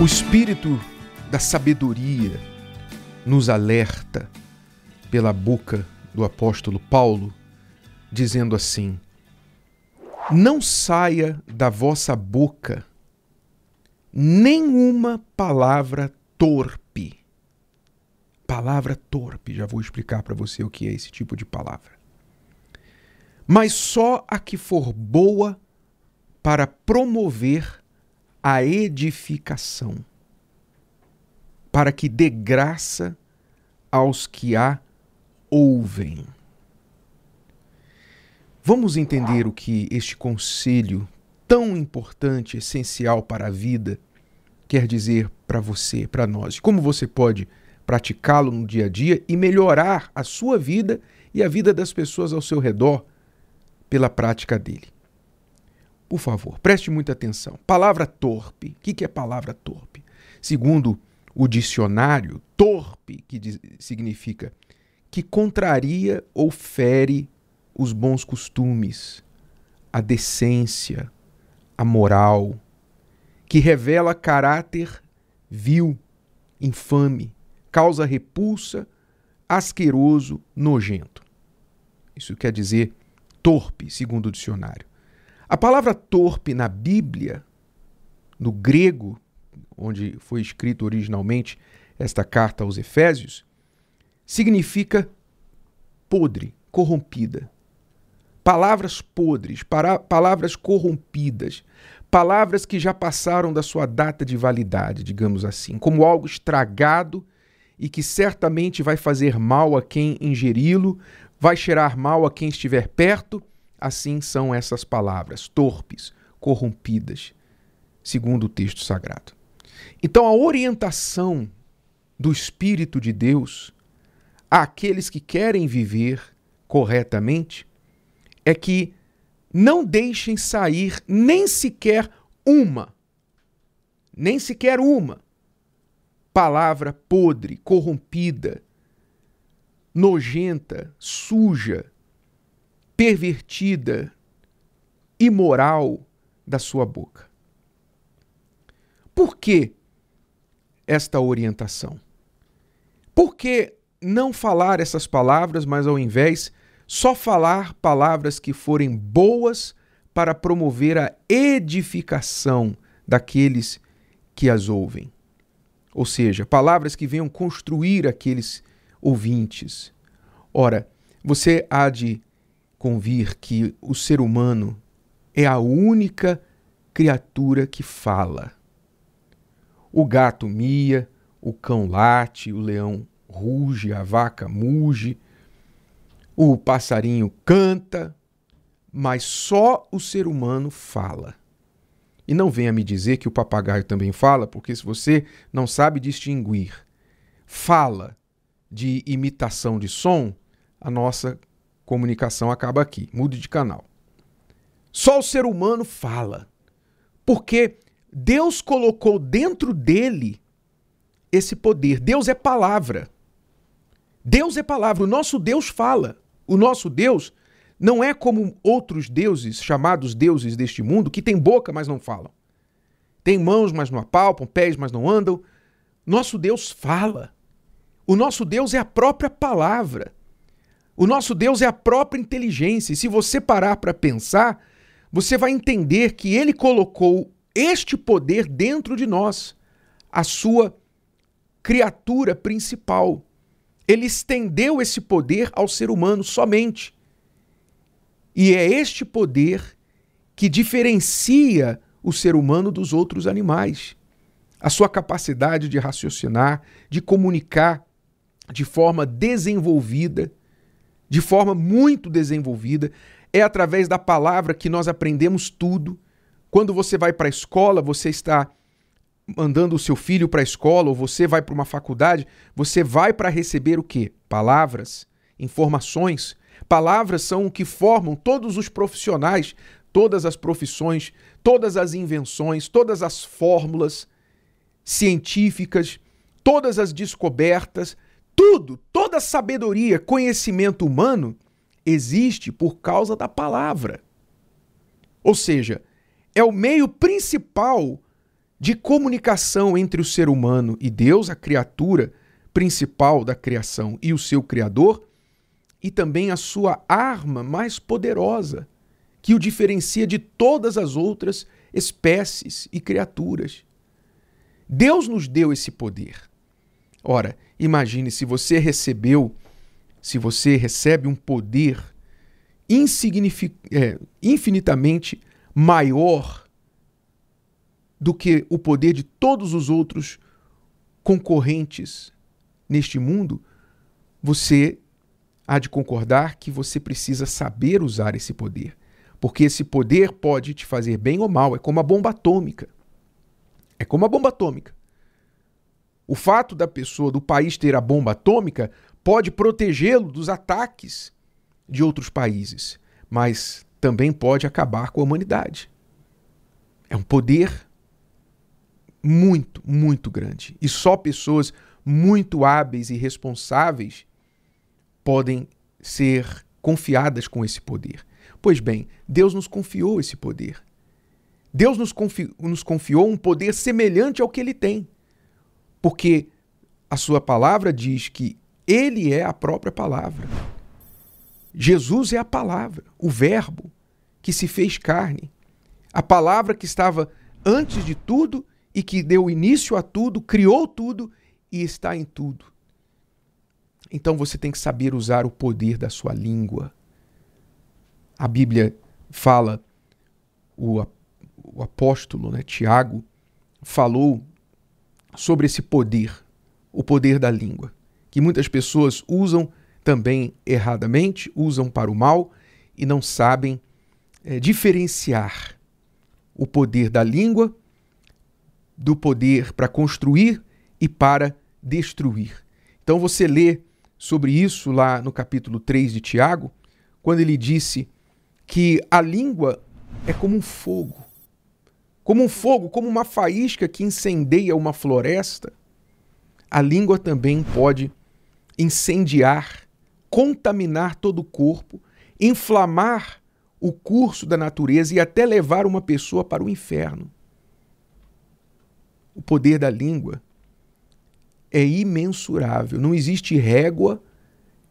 O espírito da sabedoria nos alerta pela boca do apóstolo Paulo, dizendo assim: Não saia da vossa boca nenhuma palavra torpe. Palavra torpe, já vou explicar para você o que é esse tipo de palavra. Mas só a que for boa para promover a edificação, para que dê graça aos que a ouvem. Vamos entender o que este conselho tão importante, essencial para a vida, quer dizer para você, para nós. Como você pode praticá-lo no dia a dia e melhorar a sua vida e a vida das pessoas ao seu redor pela prática dele. Por favor, preste muita atenção. Palavra torpe. O que é palavra torpe? Segundo o dicionário, torpe, que diz, significa que contraria ou fere os bons costumes, a decência, a moral, que revela caráter vil, infame, causa repulsa, asqueroso, nojento. Isso quer dizer torpe, segundo o dicionário. A palavra torpe na Bíblia, no grego, onde foi escrito originalmente esta carta aos Efésios, significa podre, corrompida. Palavras podres, para, palavras corrompidas, palavras que já passaram da sua data de validade, digamos assim, como algo estragado e que certamente vai fazer mal a quem ingeri-lo, vai cheirar mal a quem estiver perto Assim são essas palavras, torpes, corrompidas, segundo o texto sagrado. Então, a orientação do Espírito de Deus àqueles que querem viver corretamente é que não deixem sair nem sequer uma, nem sequer uma palavra podre, corrompida, nojenta, suja, pervertida, imoral da sua boca. Por que esta orientação? Por que não falar essas palavras, mas ao invés só falar palavras que forem boas para promover a edificação daqueles que as ouvem? Ou seja, palavras que venham construir aqueles ouvintes. Ora, você há de convir que o ser humano é a única criatura que fala. O gato mia, o cão late, o leão ruge, a vaca muge, o passarinho canta, mas só o ser humano fala. E não venha me dizer que o papagaio também fala, porque se você não sabe distinguir fala de imitação de som, a nossa comunicação acaba aqui. Mude de canal. Só o ser humano fala. Porque Deus colocou dentro dele esse poder. Deus é palavra. Deus é palavra. O nosso Deus fala. O nosso Deus não é como outros deuses, chamados deuses deste mundo, que tem boca, mas não falam. Tem mãos, mas não apalpam, pés, mas não andam. Nosso Deus fala. O nosso Deus é a própria palavra. O nosso Deus é a própria inteligência. E se você parar para pensar, você vai entender que ele colocou este poder dentro de nós, a sua criatura principal. Ele estendeu esse poder ao ser humano somente. E é este poder que diferencia o ser humano dos outros animais. A sua capacidade de raciocinar, de comunicar de forma desenvolvida, de forma muito desenvolvida. É através da palavra que nós aprendemos tudo. Quando você vai para a escola, você está mandando o seu filho para a escola ou você vai para uma faculdade, você vai para receber o quê? Palavras, informações. Palavras são o que formam todos os profissionais, todas as profissões, todas as invenções, todas as fórmulas científicas, todas as descobertas, tudo, toda sabedoria, conhecimento humano existe por causa da palavra. Ou seja, é o meio principal de comunicação entre o ser humano e Deus, a criatura principal da criação, e o seu Criador, e também a sua arma mais poderosa, que o diferencia de todas as outras espécies e criaturas. Deus nos deu esse poder. Ora, imagine se você recebeu, se você recebe um poder é, infinitamente maior do que o poder de todos os outros concorrentes neste mundo, você há de concordar que você precisa saber usar esse poder. Porque esse poder pode te fazer bem ou mal, é como a bomba atômica. É como a bomba atômica. O fato da pessoa, do país ter a bomba atômica, pode protegê-lo dos ataques de outros países, mas também pode acabar com a humanidade. É um poder muito, muito grande. E só pessoas muito hábeis e responsáveis podem ser confiadas com esse poder. Pois bem, Deus nos confiou esse poder. Deus nos, confi nos confiou um poder semelhante ao que ele tem. Porque a sua palavra diz que ele é a própria palavra. Jesus é a palavra, o Verbo que se fez carne. A palavra que estava antes de tudo e que deu início a tudo, criou tudo e está em tudo. Então você tem que saber usar o poder da sua língua. A Bíblia fala, o, apóstolo né, Tiago falou sobre esse poder, o poder da língua, que muitas pessoas usam também erradamente, usam para o mal e não sabem é, diferenciar o poder da língua do poder para construir e para destruir. Então você lê sobre isso lá no capítulo 3 de Tiago, quando ele disse que a língua é como um fogo. Como um fogo, como uma faísca que incendeia uma floresta, a língua também pode incendiar, contaminar todo o corpo, inflamar o curso da natureza e até levar uma pessoa para o inferno. O poder da língua é imensurável. Não existe régua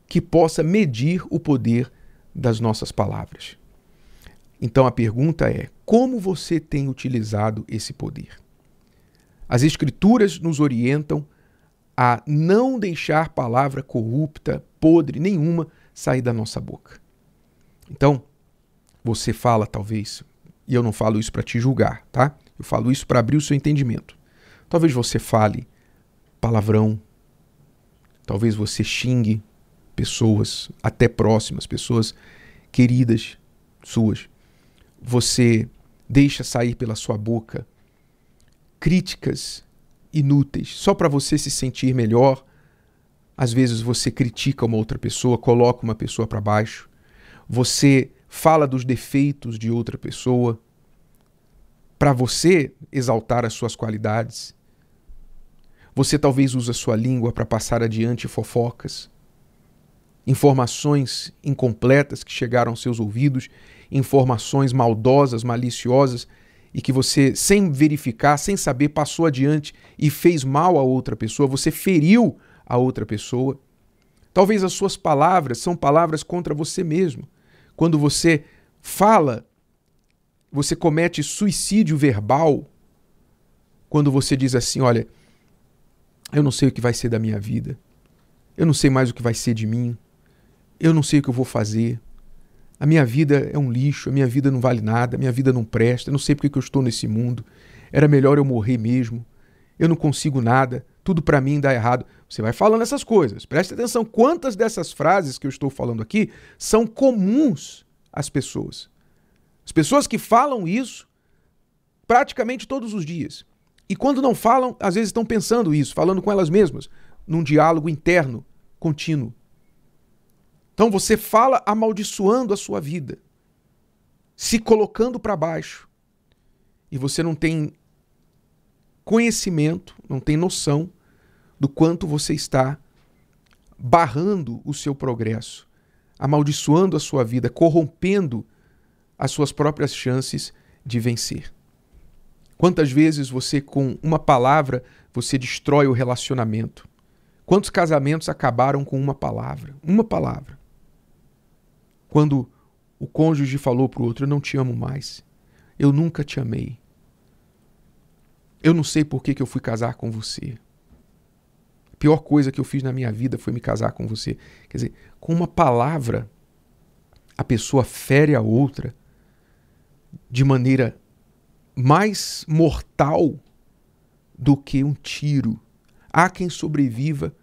que possa medir o poder das nossas palavras. Então a pergunta é: como você tem utilizado esse poder? As Escrituras nos orientam a não deixar palavra corrupta, podre nenhuma sair da nossa boca. Então, você fala, talvez, e eu não falo isso para te julgar, tá? Eu falo isso para abrir o seu entendimento. Talvez você fale palavrão. Talvez você xingue pessoas até próximas, pessoas queridas suas. Você deixa sair pela sua boca críticas inúteis só para você se sentir melhor. Às vezes você critica uma outra pessoa, coloca uma pessoa para baixo. Você fala dos defeitos de outra pessoa para você exaltar as suas qualidades. Você talvez use a sua língua para passar adiante fofocas, informações incompletas que chegaram aos seus ouvidos, informações maldosas, maliciosas e que você, sem verificar, sem saber, passou adiante e fez mal a outra pessoa, você feriu a outra pessoa. Talvez as suas palavras são palavras contra você mesmo. Quando você fala, você comete suicídio verbal. Quando você diz assim: Olha, eu não sei o que vai ser da minha vida. Eu não sei mais o que vai ser de mim. Eu não sei o que eu vou fazer. A minha vida é um lixo, a minha vida não vale nada, a minha vida não presta, eu não sei porque que eu estou nesse mundo. Era melhor eu morrer mesmo. Eu não consigo nada, tudo para mim dá errado. Você vai falando essas coisas. Preste atenção quantas dessas frases que eu estou falando aqui são comuns às pessoas. As pessoas que falam isso praticamente todos os dias. E quando não falam, às vezes estão pensando isso, falando com elas mesmas, num diálogo interno, contínuo. Então você fala amaldiçoando a sua vida, se colocando para baixo. E você não tem conhecimento, não tem noção do quanto você está barrando o seu progresso, amaldiçoando a sua vida, corrompendo as suas próprias chances de vencer. Quantas vezes você, com uma palavra, você destrói o relacionamento? Quantos casamentos acabaram com uma palavra? Uma palavra. Quando o cônjuge falou para o outro: Eu não te amo mais. Eu nunca te amei. Eu não sei por que, que eu fui casar com você. A pior coisa que eu fiz na minha vida foi me casar com você. Quer dizer, com uma palavra, a pessoa fere a outra de maneira mais mortal do que um tiro. Há quem sobreviva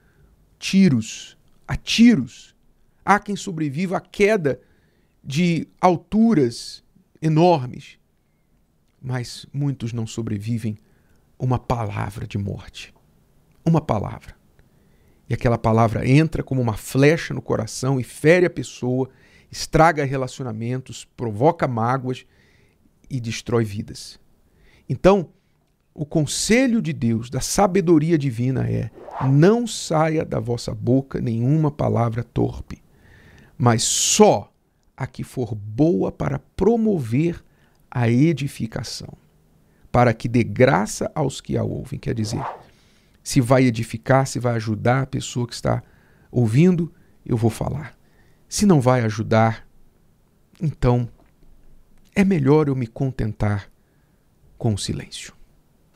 tiros, a tiros. Há quem sobreviva à queda de alturas enormes. Mas muitos não sobrevivem uma palavra de morte. Uma palavra. E aquela palavra entra como uma flecha no coração e fere a pessoa, estraga relacionamentos, provoca mágoas e destrói vidas. Então, o conselho de Deus, da sabedoria divina é: não saia da vossa boca nenhuma palavra torpe, mas só a que for boa para promover a edificação, para que dê graça aos que a ouvem. Quer dizer, se vai edificar, se vai ajudar a pessoa que está ouvindo, eu vou falar. Se não vai ajudar, então é melhor eu me contentar com o silêncio.